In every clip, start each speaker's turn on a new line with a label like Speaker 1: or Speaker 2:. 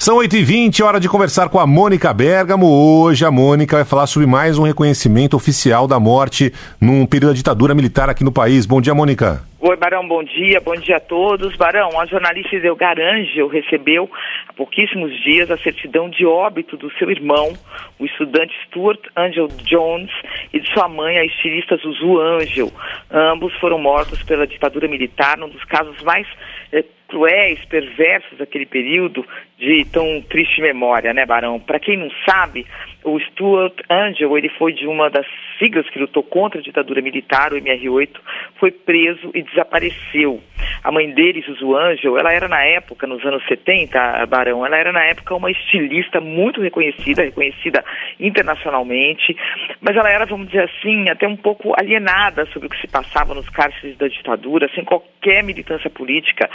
Speaker 1: São 8h20, hora de conversar com a Mônica Bergamo. Hoje a Mônica vai falar sobre mais um reconhecimento oficial da morte num período da ditadura militar aqui no país. Bom dia, Mônica.
Speaker 2: Oi, Barão, bom dia, bom dia a todos. Barão, a jornalista Iselgar Angel recebeu há pouquíssimos dias a certidão de óbito do seu irmão, o estudante Stuart Angel Jones, e de sua mãe, a estilista Zuzu Angel. Ambos foram mortos pela ditadura militar, num dos casos mais eh, cruéis, perversos daquele período de tão triste memória, né, Barão? Para quem não sabe, o Stuart Angel, ele foi de uma das siglas que lutou contra a ditadura militar, o MR8, foi preso e desapareceu. A mãe dele, Suzu Angel, ela era na época, nos anos 70, Barão, ela era na época uma estilista muito reconhecida, reconhecida internacionalmente, mas ela era, vamos dizer assim, até um pouco alienada sobre o que se passava nos cárceres da ditadura, sem qualquer militância política,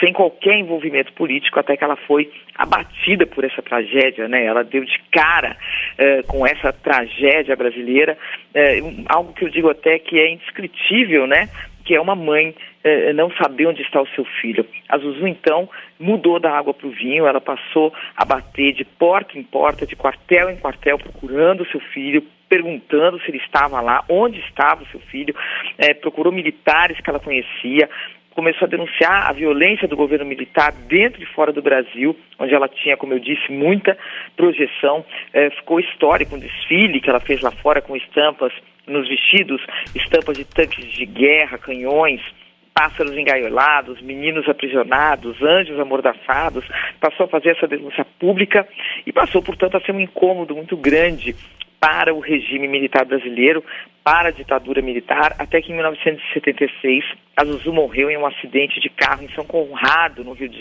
Speaker 2: sem qualquer envolvimento político, até que ela foi abatida por essa tragédia, né? Ela deu de cara eh, com essa tragédia brasileira, eh, algo que eu digo até que é indescritível, né? Que é uma mãe eh, não saber onde está o seu filho. A Zuzu, então, mudou da água para o vinho, ela passou a bater de porta em porta, de quartel em quartel, procurando o seu filho, perguntando se ele estava lá, onde estava o seu filho, procurou militares que ela conhecia, começou a denunciar a violência do governo militar dentro e fora do Brasil, onde ela tinha, como eu disse, muita projeção. É, ficou histórico um desfile que ela fez lá fora com estampas nos vestidos, estampas de tanques de guerra, canhões, pássaros engaiolados, meninos aprisionados, anjos amordaçados, passou a fazer essa denúncia pública e passou, portanto, a ser um incômodo muito grande para o regime militar brasileiro, para a ditadura militar, até que em 1976 a Zuzu morreu em um acidente de carro em São Conrado, no Rio de